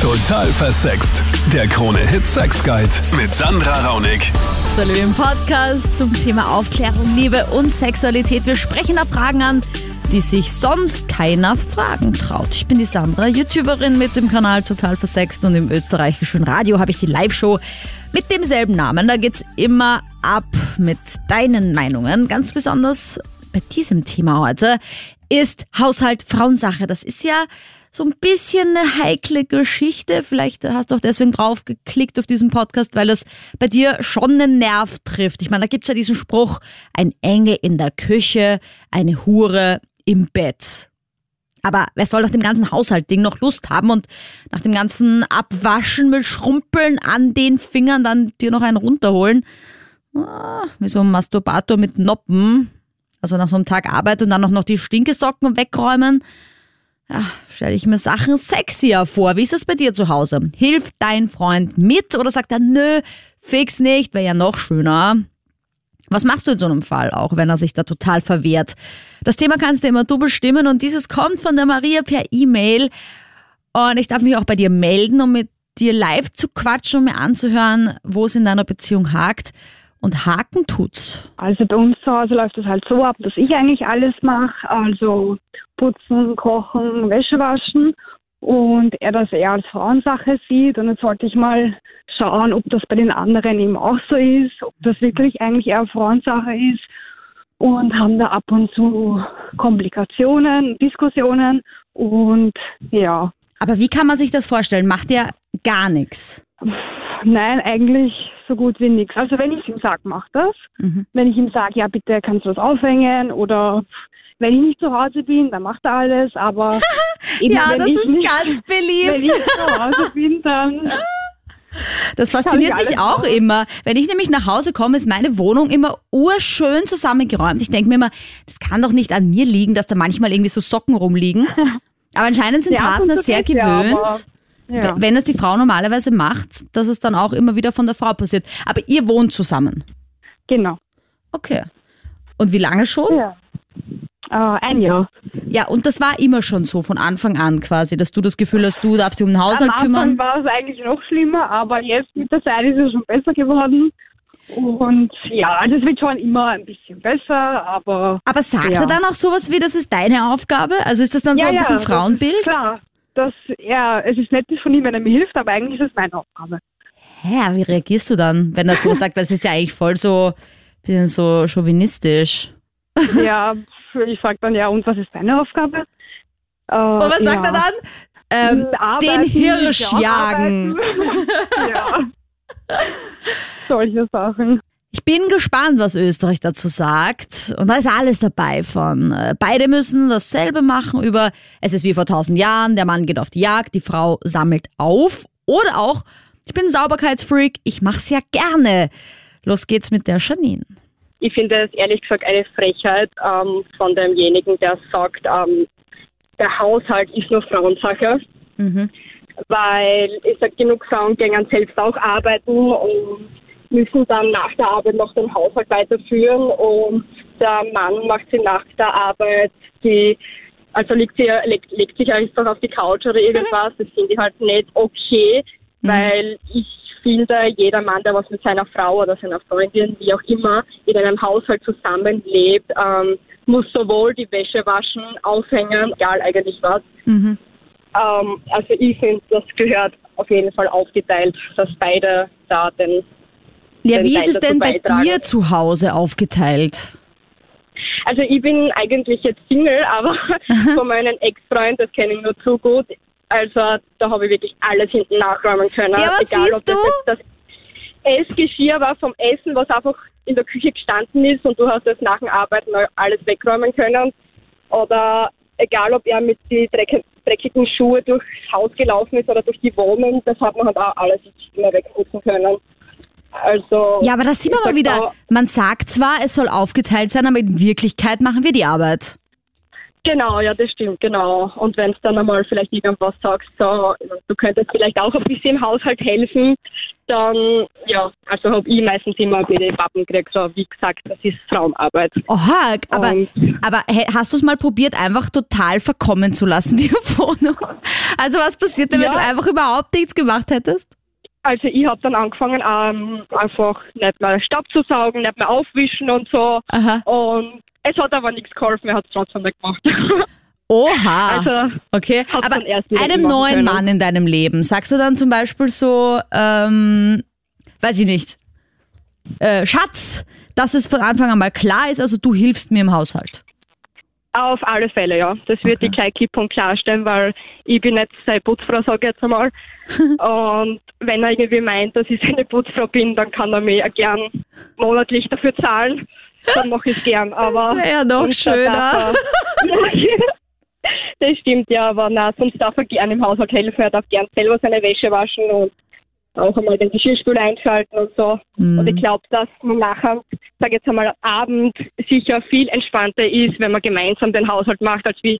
Total versext. Der Krone-Hit Sex Guide mit Sandra Raunig. Hallo im Podcast zum Thema Aufklärung, Liebe und Sexualität. Wir sprechen da Fragen an, die sich sonst keiner fragen traut. Ich bin die Sandra, YouTuberin mit dem Kanal Total Versext und im österreichischen Radio habe ich die Live-Show mit demselben Namen. Da geht's immer ab mit deinen Meinungen. Ganz besonders bei diesem Thema heute ist Haushalt Frauensache. Das ist ja so ein bisschen eine heikle Geschichte. Vielleicht hast du auch deswegen drauf geklickt auf diesen Podcast, weil es bei dir schon einen Nerv trifft. Ich meine, da gibt's ja diesen Spruch, ein Engel in der Küche, eine Hure im Bett. Aber wer soll nach dem ganzen Haushaltding noch Lust haben und nach dem ganzen Abwaschen mit Schrumpeln an den Fingern dann dir noch einen runterholen? Ah, wie so ein Masturbator mit Noppen. Also nach so einem Tag Arbeit und dann noch die Stinkesocken wegräumen. Ja, stelle ich mir Sachen sexier vor. Wie ist das bei dir zu Hause? Hilft dein Freund mit oder sagt er, nö, fix nicht, wäre ja noch schöner? Was machst du in so einem Fall, auch wenn er sich da total verwehrt? Das Thema kannst du immer du bestimmen und dieses kommt von der Maria per E-Mail. Und ich darf mich auch bei dir melden, um mit dir live zu quatschen, um mir anzuhören, wo es in deiner Beziehung hakt. Und haken tut's. Also bei uns zu Hause läuft das halt so ab, dass ich eigentlich alles mache. Also putzen, kochen, Wäsche waschen. Und er das eher als Frauensache sieht. Und jetzt sollte ich mal schauen, ob das bei den anderen eben auch so ist, ob das wirklich eigentlich eher Frauensache ist. Und haben da ab und zu Komplikationen, Diskussionen. Und ja, Aber wie kann man sich das vorstellen? Macht der gar nichts? Nein, eigentlich so gut wie nichts. Also wenn ich ihm sage, mach das. Mhm. Wenn ich ihm sage, ja bitte kannst du das aufhängen oder wenn ich nicht zu Hause bin, dann macht er alles. Aber eben, Ja, wenn das ist nicht, ganz Wenn beliebt. ich zu Hause bin, dann Das fasziniert mich auch machen. immer. Wenn ich nämlich nach Hause komme, ist meine Wohnung immer urschön zusammengeräumt. Ich denke mir immer, das kann doch nicht an mir liegen, dass da manchmal irgendwie so Socken rumliegen. Aber anscheinend sind Ja, Partner sehr ja, gewöhnt, aber- ja. wenn es die Frau normalerweise macht, dass es dann auch immer wieder von der Frau passiert. Aber ihr wohnt zusammen. genau. Okay. Und wie lange schon? Ja. Äh, ein Jahr. Ja, und das war immer schon so von Anfang an quasi, dass du das Gefühl hast, du darfst dich um den Am Haushalt Anfang kümmern. war es eigentlich noch schlimmer, aber jetzt mit der Zeit ist es schon besser geworden. Und ja, es wird schon immer ein bisschen besser, aber Aber sagt Ja. er dann auch sowas wie, das ist deine Aufgabe? Also ist das dann so ein bisschen das Frauenbild? Klar, dass ja, es ist nett von ihm, wenn er mir hilft, aber eigentlich ist es meine Aufgabe. Hä, wie reagierst du dann, wenn er so sagt? Weil es ist ja eigentlich voll so, bisschen so chauvinistisch. ja, ich frage dann ja, und was ist deine Aufgabe? Äh, Und was sagt er dann? Ähm, den Hirsch jagen. ja. Solche Sachen. Ich bin gespannt, was Österreich dazu sagt. Und da ist alles dabei von äh, beide müssen dasselbe machen über es ist wie vor tausend Jahren, der Mann geht auf die Jagd, die Frau sammelt auf. Oder auch, ich bin Sauberkeitsfreak, ich mach's ja gerne. Los geht's mit der Janine. Ich finde es ehrlich gesagt eine Frechheit ähm, von demjenigen, der sagt, ähm, der Haushalt ist nur Frauensache. Mhm. Weil ich sage, genug Frauen gehen selbst auch arbeiten und müssen dann nach der Arbeit noch den Haushalt weiterführen und der Mann macht sie nach der Arbeit die also legt, sie, legt, legt sich einfach auf die Couch oder irgendwas. Das finde ich halt nicht okay, weil ich finde, jeder Mann, der was mit seiner Frau oder seiner Freundin, wie auch immer, in einem Haushalt zusammenlebt, ähm, muss sowohl die Wäsche waschen, aufhängen, egal eigentlich was. Mhm. Ähm, also ich finde, das gehört auf jeden Fall aufgeteilt, dass beide da den Ja, den wie Teil ist es denn bei dir zu Hause aufgeteilt? Also ich bin eigentlich jetzt Single, aber von meinem Ex-Freund, das kenne ich nur zu gut. Also da habe ich wirklich alles hinten nachräumen können. Ja, was Egal, siehst ob das du? jetzt das Essgeschirr war vom Essen, was einfach in der Küche gestanden ist und du hast das nach dem Arbeiten alles wegräumen können. Oder egal, ob er mit die dreck- dreckigen Schuhe durchs Haus gelaufen ist oder durch die Wohnung, das hat man halt auch alles immer wegputzen können. Also Ja, aber das sieht man mal wieder. Man sagt zwar, es soll aufgeteilt sein, aber in Wirklichkeit machen wir die Arbeit. Genau, ja, das stimmt, genau. Und wenn es dann einmal vielleicht irgendwas sagst, so, du könntest vielleicht auch ein bisschen im Haushalt helfen, dann, ja, also habe ich meistens immer die Pappen gekriegt. So, wie gesagt, das ist Frauenarbeit. Oha, aber, Und- aber hast du es mal probiert, einfach total verkommen zu lassen, die Wohnung? Also was passiert, denn, wenn Ja. du einfach überhaupt nichts gemacht hättest? Also ich habe dann angefangen, ähm, einfach nicht mehr Staub zu saugen, nicht mehr aufwischen und so. Aha. Und es hat aber nichts geholfen, er hat es trotzdem nicht gemacht. Oha. also okay, aber einem neuen können. Mann in deinem Leben, sagst du dann zum Beispiel so, ähm, weiß ich nicht, äh, Schatz, dass es von Anfang an mal klar ist, also du hilfst mir im Haushalt. auf alle Fälle, ja. Das wird Okay. ich gleich klipp und klar stellen, weil ich bin nicht seine Putzfrau, sage ich jetzt einmal. und wenn er irgendwie meint, dass ich seine Putzfrau bin, dann kann er mir gern monatlich dafür zahlen. Dann mache ich es gern. Aber Das wär ja noch sonst darf schöner. er- das stimmt, ja, aber na, sonst darf er gern im Haushalt helfen. Er darf gern selber seine Wäsche waschen und auch einmal den Geschirrspüler einschalten und so. Mhm. Und ich glaube, dass man nachher, sage jetzt einmal, am Abend sicher viel entspannter ist, wenn man gemeinsam den Haushalt macht, als wie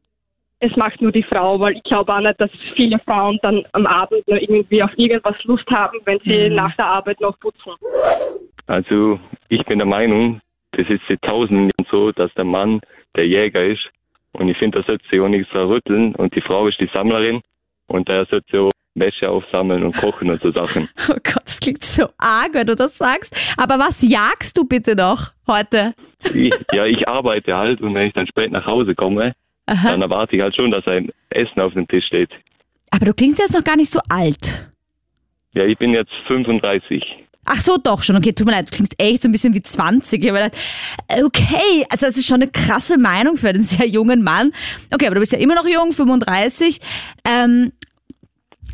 es macht nur die Frau, weil ich glaube auch nicht, dass viele Frauen dann am Abend nur irgendwie auf irgendwas Lust haben, wenn sie Mhm. nach der Arbeit noch putzen. Also ich bin der Meinung, das ist seit Tausenden Jahren so, dass der Mann der Jäger ist. Und ich finde, da sollte sich auch nichts rütteln. Und die Frau ist die Sammlerin. Und daher sollte sie auch Wäsche aufsammeln und kochen und so Sachen. Oh Gott, das klingt so arg, wenn du das sagst. Aber was jagst du bitte noch heute? Ich, ja, ich arbeite halt und wenn ich dann spät nach Hause komme, Aha. dann erwarte ich halt schon, dass ein Essen auf dem Tisch steht. Aber du klingst jetzt noch gar nicht so alt. Ja, ich bin jetzt 35. Ach so, doch schon. Okay, tut mir leid, du klingst echt so ein bisschen wie 20. Ich hab mir gedacht, okay, also das ist schon eine krasse Meinung für einen sehr jungen Mann. Okay, aber du bist ja immer noch jung, 35. Ähm,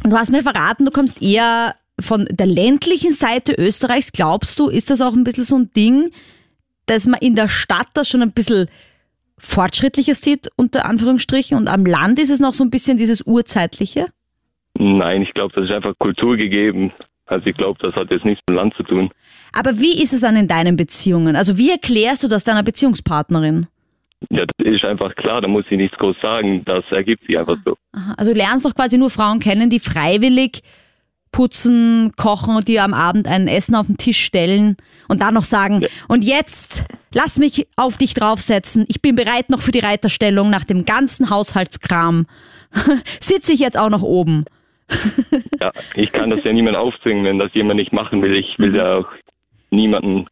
und du hast mir verraten, du kommst eher von der ländlichen Seite Österreichs. Glaubst du, ist das auch ein bisschen so ein Ding, dass man in der Stadt das schon ein bisschen fortschrittlicher sieht, unter Anführungsstrichen, und am Land ist es noch so ein bisschen dieses Urzeitliche? Nein, ich glaube, das ist einfach Kultur gegeben. Also ich glaube, das hat jetzt nichts mit dem Land zu tun. Aber wie ist es dann in deinen Beziehungen? Also wie erklärst du das deiner Beziehungspartnerin? Ja, das ist einfach klar, da muss ich nichts groß sagen. Das ergibt sich einfach so. Aha, Also du lernst doch quasi nur Frauen kennen, die freiwillig putzen, kochen und die am Abend ein Essen auf den Tisch stellen und dann noch sagen, und jetzt lass mich auf dich draufsetzen, ich bin bereit noch für die Reiterstellung nach dem ganzen Haushaltskram. Sitze ich jetzt auch noch oben. Ja, ich kann das ja niemand aufzwingen, wenn das jemand nicht machen will. Ich will ja auch niemanden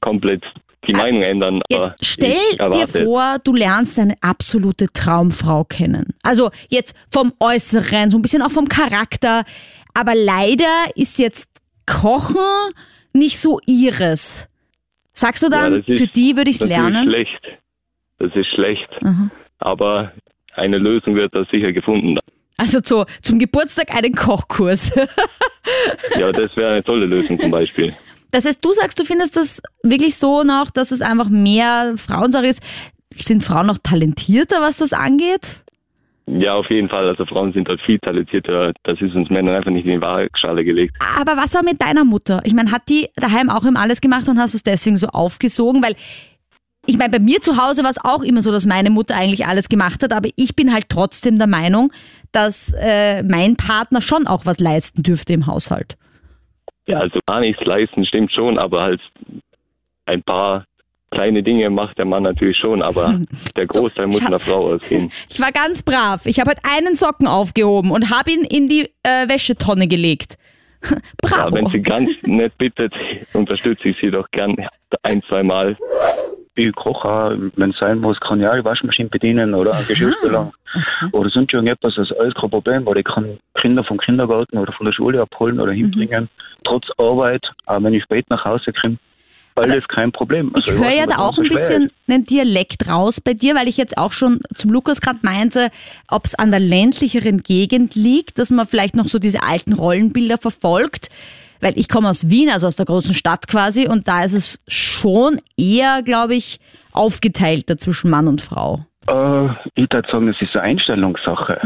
komplett die Meinung ändern. Ja, stell dir vor, du lernst eine absolute Traumfrau kennen. Also jetzt vom Äußeren, so ein bisschen auch vom Charakter. Aber leider ist jetzt Kochen nicht so ihres. Sagst du dann, Ja, ist- für die würde ich es Das ist lernen? schlecht. Das ist schlecht. Aha. Aber eine Lösung wird da sicher gefunden. Also zu, zum Geburtstag einen Kochkurs. Ja, das wäre eine tolle Lösung zum Beispiel. Das heißt, du sagst, du findest das wirklich so noch, dass es einfach mehr Frauensache ist. Sind Frauen noch talentierter, was das angeht? Ja, auf jeden Fall. Also Frauen sind dort viel talentierter. Das ist uns Männern einfach nicht in die Waagschale gelegt. Aber was war mit deiner Mutter? Ich meine, hat die daheim auch immer alles gemacht und hast du es deswegen so aufgesogen? Weil ich meine, bei mir zu Hause war es auch immer so, dass meine Mutter eigentlich alles gemacht hat, aber ich bin halt trotzdem der Meinung, dass äh, mein Partner schon auch was leisten dürfte im Haushalt. Ja, also gar nichts leisten stimmt schon, aber halt ein paar kleine Dinge macht der Mann natürlich schon, aber der Großteil muss von der Schatz. Frau ausgehen. Ich war ganz brav. Ich habe heute einen Socken aufgehoben und habe ihn in die äh, Wäschetonne gelegt. Ja, Bravo. wenn sie ganz nett bittet, unterstütze ich sie doch gern ein, zwei Mal. Ich koche auch, wenn es sein muss, kann ich auch die Waschmaschine bedienen oder einen Geschirrspüler. Oder sonst irgendetwas, das ist alles kein Problem, weil ich kann Kinder vom Kindergarten oder von der Schule abholen oder hinbringen. Trotz Arbeit, auch wenn ich spät nach Hause komme, alles kein Problem. Ich Also höre weiß ja da auch ein bisschen einen Dialekt raus bei dir, weil ich jetzt auch schon zum Lukas gerade meinte, ob es an der ländlicheren Gegend liegt, dass man vielleicht noch so diese alten Rollenbilder verfolgt. Weil ich komme aus Wien, also aus der großen Stadt quasi, und da ist es schon eher, glaube ich, aufgeteilter zwischen Mann und Frau. Äh, ich würde sagen, es ist eine Einstellungssache.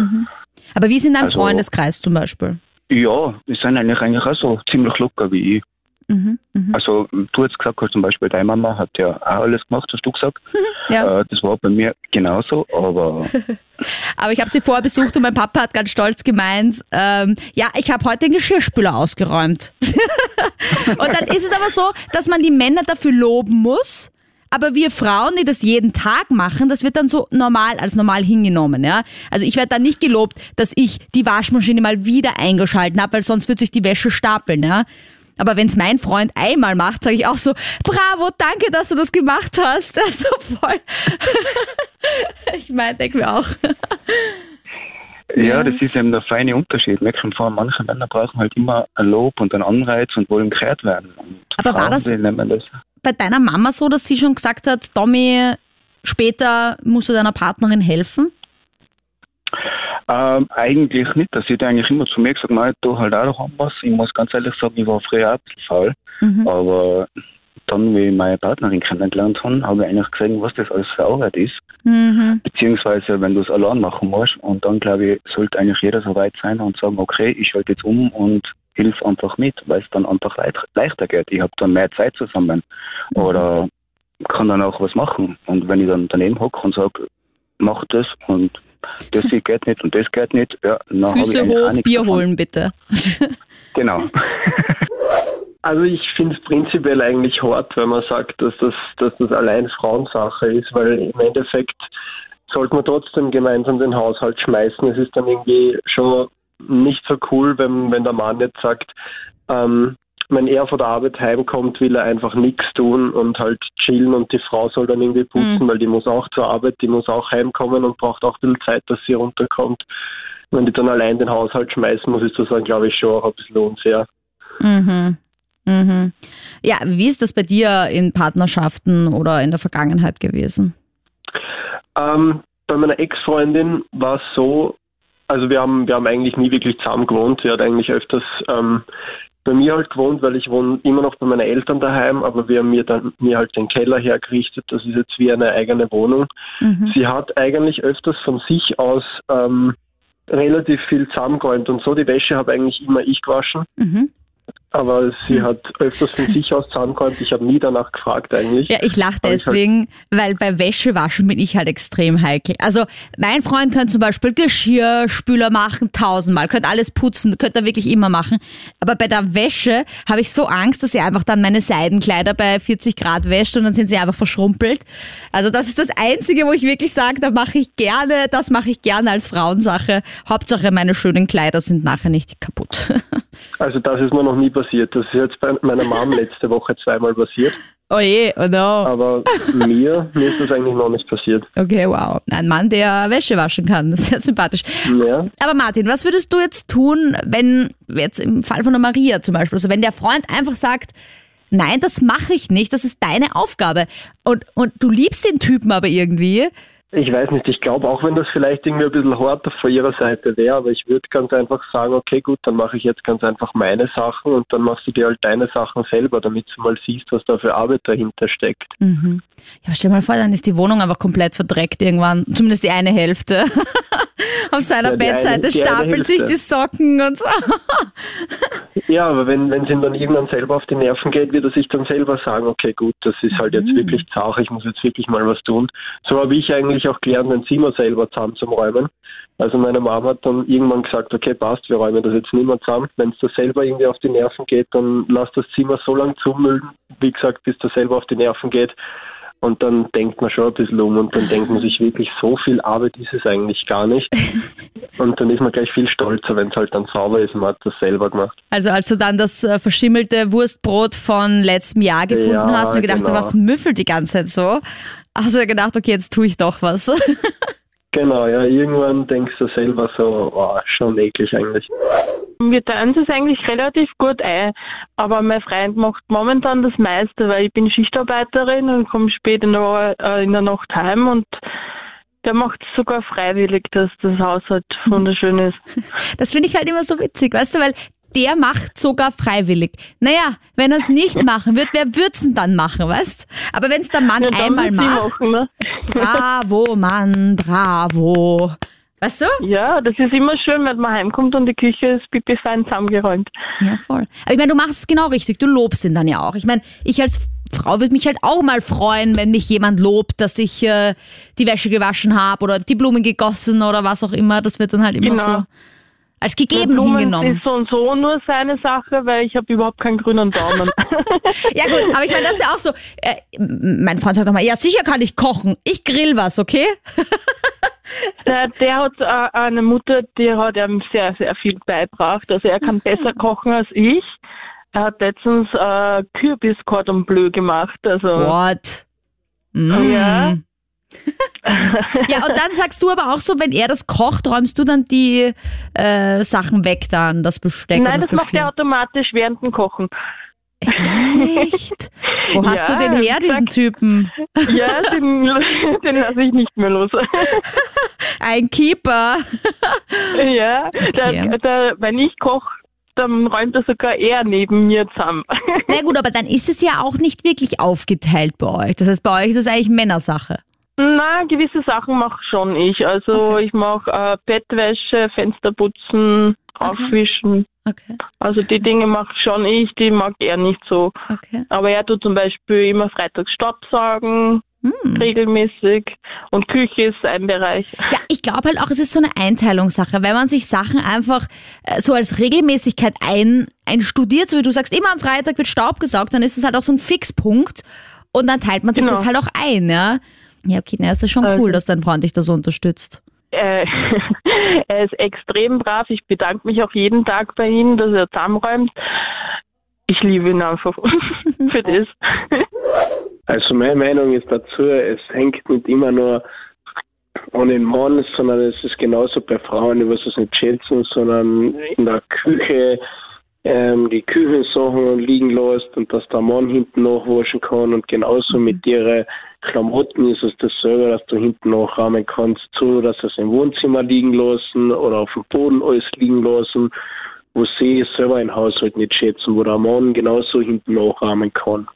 Aber wie ist in deinem Also- Freundeskreis zum Beispiel? Ja, die sind eigentlich, eigentlich auch so ziemlich locker wie ich. Mhm, mhm. Also, du hast gesagt, zum Beispiel deine Mama hat ja auch alles gemacht, hast du gesagt. Ja. Äh, das war bei mir genauso, aber Aber ich habe sie vorher besucht und mein Papa hat ganz stolz gemeint, ähm, ja, ich habe heute den Geschirrspüler ausgeräumt. und dann ist es aber so, dass man die Männer dafür loben muss. Aber wir Frauen, die das jeden Tag machen, das wird dann so normal als normal hingenommen, ja. Also ich werde dann nicht gelobt, dass ich die Waschmaschine mal wieder eingeschalten habe, weil sonst wird sich die Wäsche stapeln, ja. Aber wenn es mein Freund einmal macht, sage ich auch so, bravo, danke, dass du das gemacht hast. Also voll. ich meine, denke mir auch. Ja, das ist eben der feine Unterschied. Merken vor, manche Männer brauchen halt immer ein Lob und einen Anreiz und wollen gehört werden. Und Aber war das- das? Bei deiner Mama so, dass sie schon gesagt hat, Tommy, später musst du deiner Partnerin helfen? Ähm, eigentlich nicht. Sie hat eigentlich immer zu mir gesagt, nein, du halt auch noch was. Ich muss ganz ehrlich sagen, ich war früher auch faul. Mhm. Aber dann, wie ich meine Partnerin kennengelernt habe, habe ich eigentlich gesehen, was das alles für Arbeit ist. Mhm. Beziehungsweise, wenn du es allein machen musst. Und dann, glaube ich, sollte eigentlich jeder so weit sein und sagen, okay, ich schalte jetzt um und hilf einfach mit, weil es dann einfach leichter geht. Ich habe dann mehr Zeit zusammen. Oder kann dann auch was machen. Und wenn ich dann daneben hocke und sage, mach das und das geht nicht und das geht nicht, ja, dann habe ich Füße hoch, Bier davon. holen bitte. Genau. Also ich finde es prinzipiell eigentlich hart, wenn man sagt, dass das, dass das allein Frauensache ist, weil im Endeffekt sollte man trotzdem gemeinsam den Haushalt schmeißen. Es ist dann irgendwie schon nicht so cool, wenn, wenn der Mann jetzt sagt, ähm, wenn er von der Arbeit heimkommt, will er einfach nichts tun und halt chillen und die Frau soll dann irgendwie putzen, weil die muss auch zur Arbeit, die muss auch heimkommen und braucht auch ein bisschen Zeit, dass sie runterkommt. Wenn die dann allein den Haushalt schmeißen muss, ist das dann, glaube ich, schon auch ein bisschen unfair. Mhm. Mhm. Ja, wie ist das bei dir in Partnerschaften oder in der Vergangenheit gewesen? Ähm, bei meiner Ex-Freundin war es so, also wir haben, wir haben eigentlich nie wirklich zusammen gewohnt. Sie hat eigentlich öfters ähm, bei mir halt gewohnt, weil ich wohne immer noch bei meinen Eltern daheim, aber wir haben mir dann mir halt den Keller hergerichtet. Das ist jetzt wie eine eigene Wohnung. Mhm. Sie hat eigentlich öfters von sich aus ähm, relativ viel zusammengeräumt und so. Die Wäsche habe eigentlich immer ich gewaschen, Mhm. Aber sie hat öfters von sich aus zusammengeräumt. Ich habe nie danach gefragt eigentlich. Ja, ich lache Aber ich halt- deswegen, weil bei Wäschewaschen bin ich halt extrem heikel. Also mein Freund könnte zum Beispiel Geschirrspüler machen, tausendmal, könnte alles putzen, könnte er wirklich immer machen. Aber bei der Wäsche habe ich so Angst, dass er einfach dann meine Seidenkleider bei 40 Grad wäscht und dann sind sie einfach verschrumpelt. Also das ist das Einzige, wo ich wirklich sage, da mache ich gerne, das mache ich gerne als Frauensache. Hauptsache meine schönen Kleider sind nachher nicht kaputt. Also das ist mir noch nie passiert. Das ist jetzt bei meiner Mom letzte Woche zweimal passiert. oh je, oh no. Aber mir, mir ist das eigentlich noch nicht passiert. Okay, wow. Ein Mann, der Wäsche waschen kann. Sehr sympathisch. Ja. Aber Martin, was würdest du jetzt tun, wenn jetzt im Fall von der Maria zum Beispiel, also wenn der Freund einfach sagt, nein, das mache ich nicht, das ist deine Aufgabe und, und du liebst den Typen aber irgendwie, Ich weiß nicht, ich glaube, auch wenn das vielleicht irgendwie ein bisschen härter von ihrer Seite wäre, aber ich würde ganz einfach sagen, okay, gut, dann mache ich jetzt ganz einfach meine Sachen und dann machst du dir halt deine Sachen selber, damit du mal siehst, was da für Arbeit dahinter steckt. ja stell mal vor, dann ist die Wohnung einfach komplett verdreckt irgendwann, zumindest die eine Hälfte. Auf seiner Ja, Bettseite eine stapelt sich die Socken und so. Ja, aber wenn es ihm dann irgendwann selber auf die Nerven geht, wird er sich dann selber sagen, okay, gut, das ist halt jetzt wirklich zart, ich muss jetzt wirklich mal was tun. So habe ich eigentlich auch gelernt, ein Zimmer selber zusammenzuräumen. Also meine Mama hat dann irgendwann gesagt, okay, passt, wir räumen das jetzt nicht mehr zusammen. Wenn es dir selber irgendwie auf die Nerven geht, dann lass das Zimmer so lange zumüllen, wie gesagt, bis dir selber auf die Nerven geht. Und dann denkt man schon ein bisschen um und dann denkt man sich wirklich, so viel Arbeit ist es eigentlich gar nicht. Und dann ist man gleich viel stolzer, wenn es halt dann sauber ist und man hat das selber gemacht. Also als du dann das äh, verschimmelte Wurstbrot von letztem Jahr gefunden Ja, hast und gedacht, genau. was müffelt die ganze Zeit so, hast du gedacht, okay, jetzt tue ich doch was. Genau, ja, irgendwann denkst du selber so, oh, schon eklig eigentlich. Wir teilen es eigentlich relativ gut ein, aber mein Freund macht momentan das meiste, weil ich bin Schichtarbeiterin und komme spät in der, äh, in der Nacht heim und der macht es sogar freiwillig, dass das Haus halt wunderschön ist. Das finde ich halt immer so witzig, weißt du, weil der macht sogar freiwillig. Naja, wenn er es nicht machen wird, wer wird's denn dann machen, weißt? Aber wenn es der Mann Ja, einmal macht, machen, ne? bravo, Mann, bravo. Weißt du? Ja, das ist immer schön, wenn man heimkommt und die Küche ist pipi fein zusammengeräumt. Ja, voll. Aber ich meine, du machst es genau richtig. Du lobst ihn dann ja auch. Ich meine, ich als Frau würde mich halt auch mal freuen, wenn mich jemand lobt, dass ich äh, die Wäsche gewaschen habe oder die Blumen gegossen oder was auch immer. Das wird dann halt immer Genau. so. als gegeben Blumen hingenommen. ist so und so nur seine Sache, weil ich habe überhaupt keinen grünen Daumen. Ja gut, aber ich meine, das ist ja auch so. Äh, mein Freund sagt nochmal, ja sicher kann ich kochen. Ich grill was, okay? der, der hat äh, eine Mutter, die hat ihm sehr, sehr viel beibracht. Also er kann besser kochen als ich. Er hat letztens äh, Kürbis Cordon Bleu gemacht. Also What? Mm. Ja. Ja, und dann sagst du aber auch so, wenn er das kocht, räumst du dann die äh, Sachen weg dann, das Besteck Nein, und das das macht er automatisch während dem Kochen. Echt? Wo hast Ja, du den her, diesen Typen? Ja, den, den lasse ich nicht mehr los. Ein Keeper. ja, Okay. der, der, wenn ich koche, dann räumt er sogar er neben mir zusammen. Na gut, aber dann ist es ja auch nicht wirklich aufgeteilt bei euch. Das heißt, bei euch ist es eigentlich Männersache. Na, gewisse Sachen mache schon ich. Also ich mache äh, Bettwäsche, Fenster putzen, aufwischen. Okay, Also die Dinge mache schon ich, die mag er nicht so. okay. Aber er tut zum Beispiel immer freitags Staubsaugen, Hm. regelmäßig. Und Küche ist ein Bereich. Ja, ich glaube halt auch, es ist so eine Einteilungssache, wenn man sich Sachen einfach äh, so als Regelmäßigkeit ein, einstudiert, so wie du sagst, immer am Freitag wird Staub gesaugt, dann ist es halt auch so ein Fixpunkt und dann teilt man sich Genau. das halt auch ein, ja. Ja, okay, na, es ist schon Also- cool, dass dein Freund dich da so unterstützt. Äh, er ist extrem brav. Ich bedanke mich auch jeden Tag bei ihm, dass er zusammenräumt. Ich liebe ihn einfach für das. Also meine Meinung ist dazu, es hängt nicht immer nur an den Mann, sondern es ist genauso bei Frauen, die was es nicht schätzen, sondern in der Küche ähm, die Küchensachen liegen lässt und dass der Mann hinten nachwaschen kann und genauso mit ihren Klamotten ist es dasselbe, dass du hinten nachrahmen kannst, so dass es im Wohnzimmer liegen lassen oder auf dem Boden alles liegen lassen, wo sie selber ein Haushalt nicht schätzen, wo der Mann genauso hinten nachrahmen kann.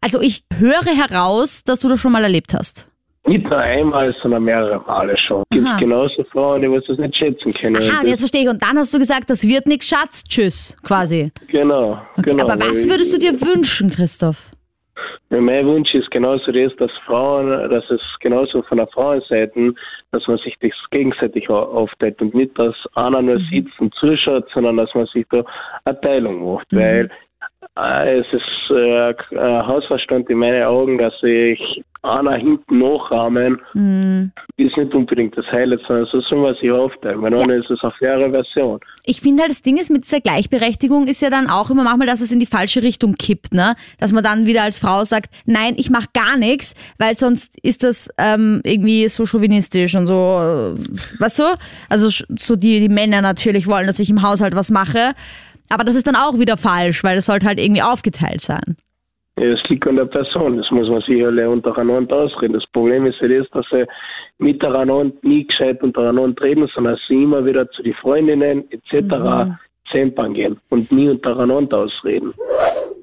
Also ich höre heraus, dass du das schon mal erlebt hast. Nicht nur einmal, sondern mehrere Male schon. Es gibt genauso Frauen, die was das nicht schätzen können. Und jetzt verstehe ich. Und dann hast du gesagt, das wird nix, Schatz, tschüss, quasi. genau, Okay, genau. aber was würdest du dir wünschen, Christoph? Mein Wunsch ist genauso das, dass Frauen, dass es genauso von der Frauenseite, dass man sich das gegenseitig au- aufteilt und nicht, dass einer nur Mhm. sitzt und zuschaut, sondern dass man sich da eine Teilung macht, Mhm. weil es ist äh, Hausverstand in meinen Augen, dass sich einer hinten nachrahmen, Hm. ist nicht unbedingt das Highlight, sondern so soll man sich aufteilen, weil dann ist es eine faire Version. Ich finde halt, das Ding ist mit dieser Gleichberechtigung ist ja dann auch immer manchmal, dass es in die falsche Richtung kippt, ne? Dass man dann wieder als Frau sagt, nein, ich mache gar nichts, weil sonst ist das ähm, irgendwie so chauvinistisch und so, äh, weißt du? Also so die, die Männer natürlich wollen, dass ich im Haushalt was mache. Aber das ist dann auch wieder falsch, weil das sollte halt irgendwie aufgeteilt sein. Ja, es liegt an der Person, das muss man sich alle untereinander ausreden. Das Problem ist ja das, dass sie miteinander nie gescheit untereinander reden, sondern sie immer wieder zu den Freundinnen etc. zempern gehen und nie untereinander ausreden.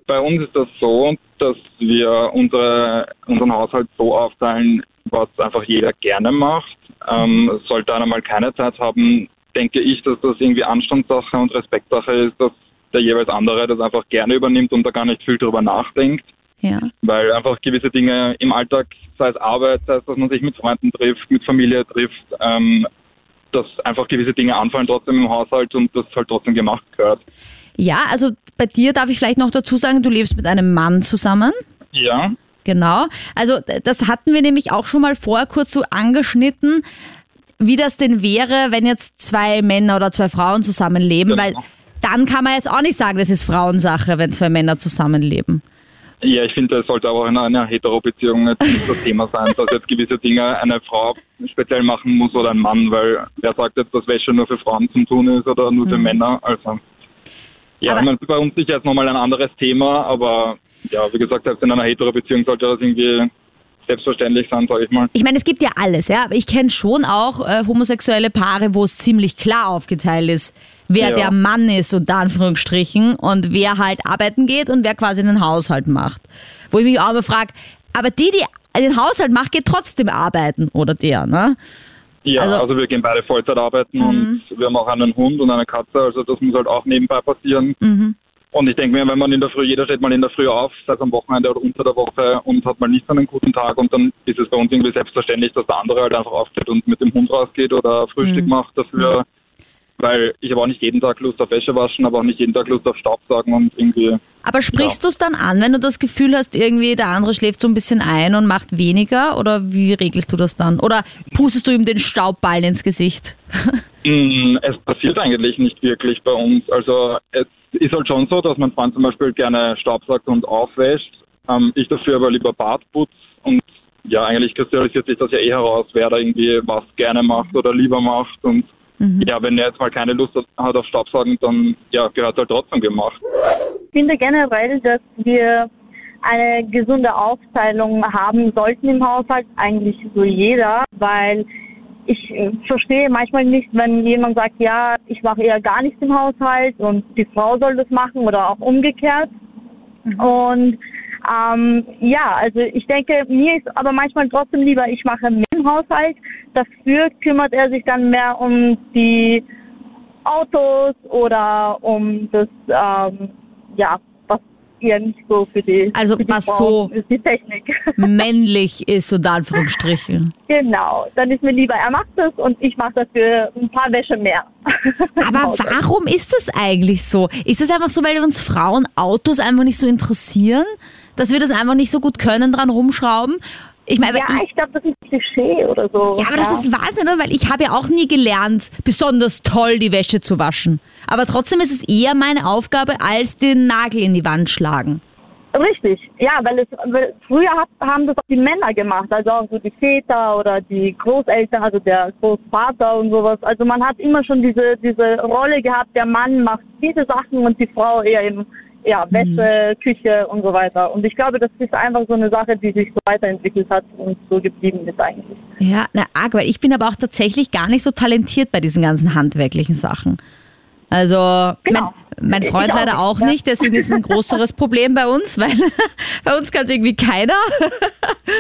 Bei uns ist das so, dass wir unsere, unseren Haushalt so aufteilen, was einfach jeder gerne macht. Ähm, sollte einer mal keine Zeit haben, denke ich, dass das irgendwie Anstandssache und Respektsache ist, dass der jeweils andere das einfach gerne übernimmt und da gar nicht viel drüber nachdenkt. Ja. Weil einfach gewisse Dinge im Alltag, sei es Arbeit, sei es, dass man sich mit Freunden trifft, mit Familie trifft, ähm, dass einfach gewisse Dinge anfallen trotzdem im Haushalt und das halt trotzdem gemacht gehört. Ja, also bei dir darf ich vielleicht noch dazu sagen, du lebst mit einem Mann zusammen. Ja, Genau. Also das hatten wir nämlich auch schon mal vorher kurz so angeschnitten, wie das denn wäre, wenn jetzt zwei Männer oder zwei Frauen zusammenleben, Genau. weil dann kann man jetzt auch nicht sagen, das ist Frauensache, wenn zwei Männer zusammenleben. Ja, ich finde, es sollte auch in einer Hetero-Beziehung nicht das Thema sein, dass jetzt gewisse Dinge eine Frau speziell machen muss oder ein Mann, weil wer sagt jetzt, dass Wäsche nur für Frauen zum Tun ist oder nur für Männer? Also, ja, Aber- ich meine, bei uns sicher jetzt nochmal ein anderes Thema, aber ja, wie gesagt, selbst in einer Hetero-Beziehung sollte das irgendwie selbstverständlich sein, sage ich mal. Ich meine, es gibt ja alles, ja, aber ich kenne schon auch äh, homosexuelle Paare, wo es ziemlich klar aufgeteilt ist, wer Ja. der Mann ist, unter Anführungsstrichen, und wer halt arbeiten geht und wer quasi den Haushalt macht. Wo ich mich auch immer frage, aber die, die den Haushalt macht, geht trotzdem arbeiten, oder der, ne? Ja, Also- also, wir gehen beide Vollzeit arbeiten und wir haben auch einen Hund und eine Katze, also das muss halt auch nebenbei passieren. Mhm. Und ich denke mir, wenn man in der Früh, jeder steht mal in der Früh auf, sei es am Wochenende oder unter der Woche und hat mal nicht so einen guten Tag und dann ist es bei uns irgendwie selbstverständlich, dass der andere halt einfach aufsteht und mit dem Hund rausgeht oder Frühstück Mhm. macht dafür. Weil ich habe auch nicht jeden Tag Lust auf Wäsche waschen, aber auch nicht jeden Tag Lust auf Staubsaugen und irgendwie. Aber sprichst du es dann an, wenn du das Gefühl hast, irgendwie der andere schläft so ein bisschen ein und macht weniger? Oder wie regelst du das dann? Oder pustest du ihm den Staubball ins Gesicht? Mm, Es passiert eigentlich nicht wirklich bei uns. Also es ist halt schon so, dass mein Freund zum Beispiel gerne staubsaugt und aufwäscht. Ähm, ich dafür aber lieber Bad putz und ja, eigentlich kristallisiert sich das ja eh heraus, wer da irgendwie was gerne macht oder lieber macht und ja, wenn er jetzt mal keine Lust hat auf Staubsaugen, dann ja, gehört halt trotzdem gemacht. Ich finde generell, dass wir eine gesunde Aufteilung haben sollten im Haushalt, eigentlich so jeder, weil ich äh, verstehe manchmal nicht, wenn jemand sagt, ja, ich mache eher gar nichts im Haushalt und die Frau soll das machen oder auch umgekehrt. Und ähm, ja, also ich denke, mir ist aber manchmal trotzdem lieber, ich mache mehr im Haushalt. Dafür kümmert er sich dann mehr um die Autos oder um das, ähm, ja, nicht so für die, Also für die was Frauen so ist, die Technik. männlich ist, unter Anführungsstrichen. genau, dann ist mir lieber, er macht das und ich mache dafür ein paar Wäsche mehr. Aber warum ist das eigentlich so? Ist das einfach so, weil uns Frauen Autos einfach nicht so interessieren? Dass wir das einfach nicht so gut können, dran rumschrauben? Ich meine, ja, ich glaube, das ist ein Klischee oder so. Ja, aber das ist Wahnsinn, oder? Weil ich habe ja auch nie gelernt, besonders toll die Wäsche zu waschen. Aber trotzdem ist es eher meine Aufgabe, als den Nagel in die Wand schlagen. Richtig, ja, weil es weil früher hat, haben das auch die Männer gemacht, also auch so die Väter oder die Großeltern, also der Großvater und sowas. Also man hat immer schon diese diese Rolle gehabt, der Mann macht diese Sachen und die Frau eher eben ja Wäsche, Küche und so weiter. Und ich glaube, das ist einfach so eine Sache, die sich so weiterentwickelt hat und so geblieben ist eigentlich. Ja, na arg, weil ich bin aber auch tatsächlich gar nicht so talentiert bei diesen ganzen handwerklichen Sachen. Also mein, mein Freund Ich auch leider auch nicht, ja. nicht, deswegen ist es ein größeres Problem bei uns, weil bei uns kann es irgendwie keiner.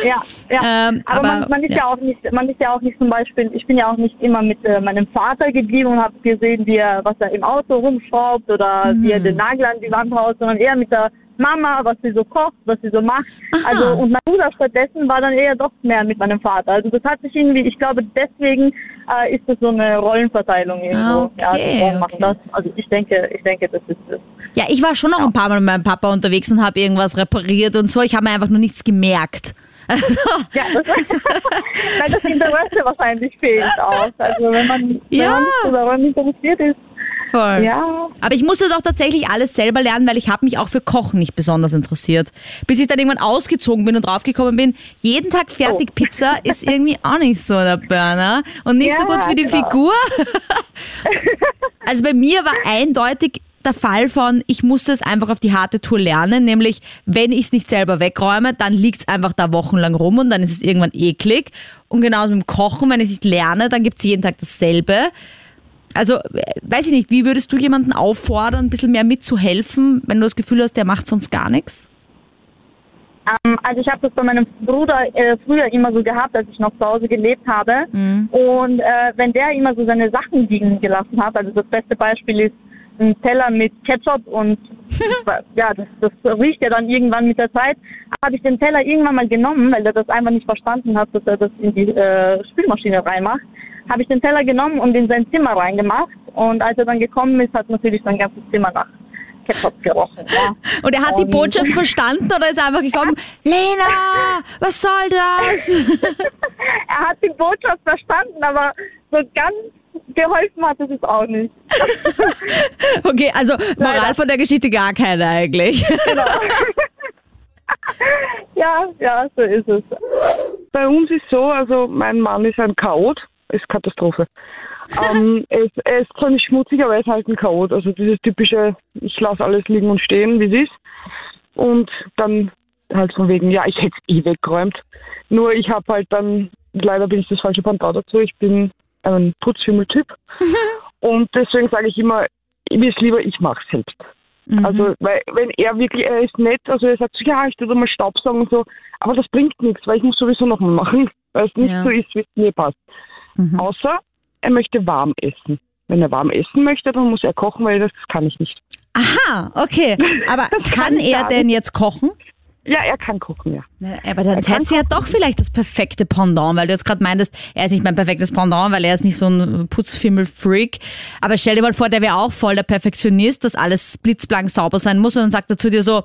Ja, ja. Ähm, aber, aber, man, man ist ja. ja. auch nicht, man ist ja auch nicht zum Beispiel, ich bin ja auch nicht immer mit äh, meinem Vater geblieben und habe gesehen, wie er, was er im Auto rumschraubt oder wie er Mhm. den Nagel an die Wand haut, sondern eher mit der Mama, was sie so kocht, was sie so macht. Also und mein Bruder stattdessen war dann eher doch mehr mit meinem Vater. Also das hat sich irgendwie, ich glaube deswegen äh, ist das so eine Rollenverteilung irgendwo. Ah, ja, okay, machen okay. das. Also ich denke, ich denke, das ist es. Ja, ich war schon noch ein paar Mal mit meinem Papa unterwegs und habe irgendwas repariert und so. Ich habe mir einfach nur nichts gemerkt. Also, Ja, das, weil das Interesse wahrscheinlich fehlt auch. Also wenn man, wenn Ja. man nicht so daran interessiert ist. Voll. Ja. Aber ich musste das auch tatsächlich alles selber lernen, weil ich habe mich auch für Kochen nicht besonders interessiert. Bis ich dann irgendwann ausgezogen bin und draufgekommen bin, jeden Tag fertig Oh. Pizza ist irgendwie auch nicht so der Burner und nicht so Ja, gut für die genau. Figur. also bei mir war eindeutig der Fall von, ich musste es einfach auf die harte Tour lernen, nämlich wenn ich es nicht selber wegräume, dann liegt es einfach da wochenlang rum und dann ist es irgendwann eklig. Und genauso mit dem Kochen, wenn ich es nicht lerne, dann gibt es jeden Tag dasselbe. Also, äh, weiß ich nicht, wie würdest du jemanden auffordern, ein bisschen mehr mitzuhelfen, wenn du das Gefühl hast, der macht sonst gar nichts? Ähm, also ich habe das bei meinem Bruder äh, früher immer so gehabt, als ich noch zu Hause gelebt habe. Und äh, wenn der immer so seine Sachen liegen gelassen hat, also das beste Beispiel ist ein Teller mit Ketchup und ja, das, das riecht ja dann irgendwann mit der Zeit, habe ich den Teller irgendwann mal genommen, weil er das einfach nicht verstanden hat, dass er das in die äh, Spülmaschine reinmacht, habe ich den Teller genommen und in sein Zimmer reingemacht und als er dann gekommen ist, hat natürlich sein ganzes Zimmer nach Ketchup gerochen. Ja. Und er hat die Und- Botschaft verstanden oder ist einfach gekommen, Lena, was soll das? er hat die Botschaft verstanden, aber so ganz geholfen hat es es auch nicht. Okay, also Moral von der Geschichte gar keine eigentlich. Ja, ja, so ist es. Bei uns ist so, also mein Mann ist ein Chaot, ist Katastrophe. ähm, es, er ist zwar nicht schmutzig, aber er ist halt ein Chaot. Also dieses typische, ich lasse alles liegen und stehen, wie es ist. Und dann halt von wegen, ja, ich hätte es eh weggeräumt. Nur ich habe halt dann, leider bin ich das falsche Pendant dazu, ich bin ein Putzfimmeltyp. und deswegen sage ich immer, mir ist lieber, ich mache selbst. Also, weil, wenn er wirklich, er ist nett, also er sagt so, ja, ich tue mal Staubsaugen und so, aber das bringt nichts, weil ich muss sowieso nochmal machen, weil es nicht Ja. so ist, wie es mir passt. Außer, er möchte warm essen. Wenn er warm essen möchte, dann muss er kochen, weil das kann ich nicht. Aha, okay. Aber kann kann er denn jetzt kochen? Ja, er kann kochen, ja. Na, aber dann seid ihr ja doch vielleicht das perfekte Pendant, weil du jetzt gerade meintest, er ist nicht mein perfektes Pendant, weil er ist nicht so ein Putzfimmel-Freak. Aber stell dir mal vor, der wäre auch voll der Perfektionist, dass alles blitzblank sauber sein muss und dann sagt er zu dir so,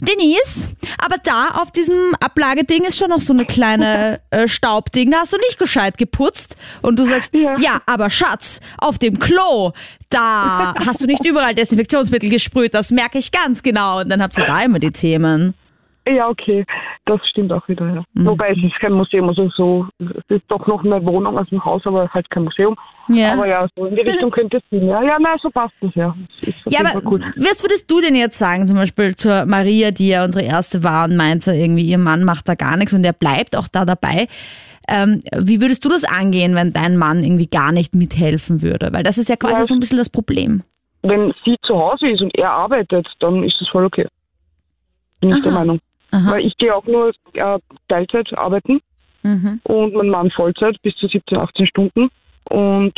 Denise, aber da auf diesem Ablageding ist schon noch so eine kleine äh, Staubding, da hast du nicht gescheit geputzt. Und du sagst, ja. ja, aber Schatz, auf dem Klo, da hast du nicht überall Desinfektionsmittel gesprüht, das merke ich ganz genau. Und dann habt ihr da immer die Themen. Ja, okay, das stimmt auch wieder. Ja. Mhm. Wobei es ist kein Museum, also so, es ist doch noch eine Wohnung als ein Haus, aber halt kein Museum. Ja. Aber ja, so in die Richtung könnte es gehen. Ja, ja, na, so passt es ja. Ja, aber cool. was würdest du denn jetzt sagen, zum Beispiel zur Maria, die ja unsere erste war und meinte, irgendwie ihr Mann macht da gar nichts und er bleibt auch da dabei. Ähm, wie würdest du das angehen, wenn dein Mann irgendwie gar nicht mithelfen würde? Weil das ist ja quasi Ja. so ein bisschen das Problem. Wenn sie zu Hause ist und er arbeitet, dann ist das voll okay. Bin ich der Meinung. Weil ich gehe auch nur äh, Teilzeit arbeiten Mhm. und mein Mann Vollzeit bis zu 17, 18 Stunden. Und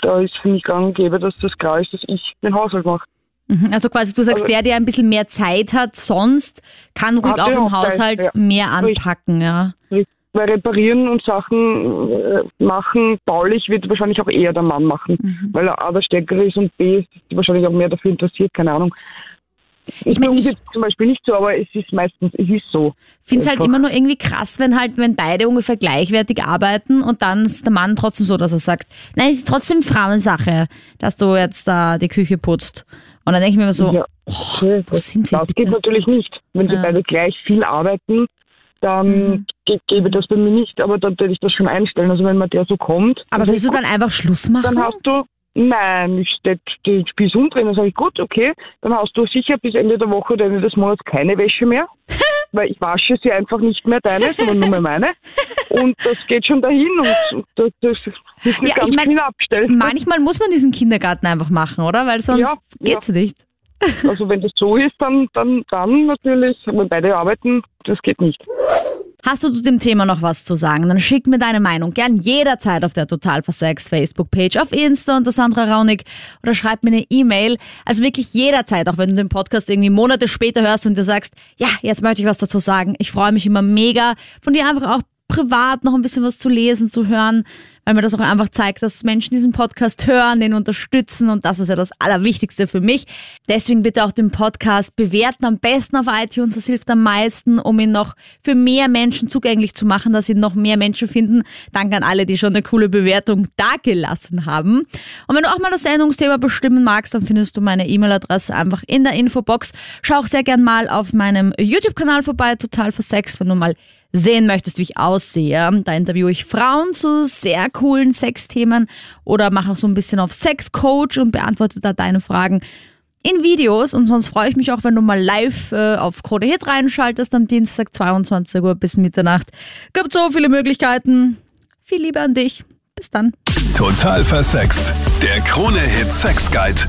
da ist für mich gang und gäbe, dass das klar ist, dass ich den Haushalt mache. Mhm. Also quasi du sagst, der, der ein bisschen mehr Zeit hat, sonst kann ruhig auch im auch Zeit, Haushalt ja. mehr anpacken, ja. Weil reparieren und Sachen äh, machen, baulich wird wahrscheinlich auch eher der Mann machen, Mhm. weil er A der Stärkere ist und B ist wahrscheinlich auch mehr dafür interessiert, keine Ahnung. Ich meine, ich zum Beispiel nicht so, aber es ist meistens, es ist so. finde es halt immer nur irgendwie krass, wenn halt, wenn beide ungefähr gleichwertig arbeiten und dann ist der Mann trotzdem so, dass er sagt, nein, es ist trotzdem Frauensache, dass du jetzt da die Küche putzt. Und dann denke ich mir immer so, Ja. oh, wo sind wir Das bitte? geht natürlich nicht. Wenn sie Ja. beide gleich viel arbeiten, dann Mhm. ge- gäbe das bei mir nicht, aber dann werde ich das schon einstellen. Also wenn man der so kommt. Aber willst du dann ich, einfach Schluss machen? Dann hast du, nein, ich stelle den Spieß umdrehen, dann sage ich, gut, okay, dann hast du sicher bis Ende der Woche oder Ende des Monats keine Wäsche mehr. Weil ich wasche sie einfach nicht mehr deine, sondern nur mehr meine. Und das geht schon dahin und das, das nicht Ja, ganz ich mein, abstellen. Manchmal muss man diesen Kindergarten einfach machen, oder? Weil sonst Ja, geht's ja. nicht. Also wenn das so ist, dann, dann, dann natürlich, wenn beide arbeiten, das geht nicht. Hast du zu dem Thema noch was zu sagen? Dann schick mir deine Meinung gern jederzeit auf der Total Versext Facebook-Page, auf Insta unter Sandra Raunig oder schreib mir eine E-Mail. Also wirklich jederzeit, auch wenn du den Podcast irgendwie Monate später hörst und dir sagst, ja, jetzt möchte ich was dazu sagen. Ich freue mich immer mega, von dir einfach auch privat noch ein bisschen was zu lesen, zu hören, weil mir das auch einfach zeigt, dass Menschen diesen Podcast hören, den unterstützen und das ist ja das Allerwichtigste für mich. Deswegen bitte auch den Podcast bewerten, am besten auf iTunes, das hilft am meisten, um ihn noch für mehr Menschen zugänglich zu machen, dass ihn noch mehr Menschen finden. Danke an alle, die schon eine coole Bewertung dagelassen haben. Und wenn du auch mal das Sendungsthema bestimmen magst, dann findest du meine E-Mail-Adresse einfach in der Infobox. Schau auch sehr gern mal auf meinem YouTube-Kanal vorbei, total versext, wenn du mal sehen möchtest, wie ich aussehe. Da interviewe ich Frauen zu sehr coolen Sexthemen oder mache auch so ein bisschen auf Sexcoach und beantworte da deine Fragen in Videos. Und sonst freue ich mich auch, wenn du mal live äh, auf Krone Hit reinschaltest am Dienstag 22 Uhr bis Mitternacht. Gibt so viele Möglichkeiten. Viel Liebe an dich. Bis dann. Total versext. Der Krone-Hit Sex Guide.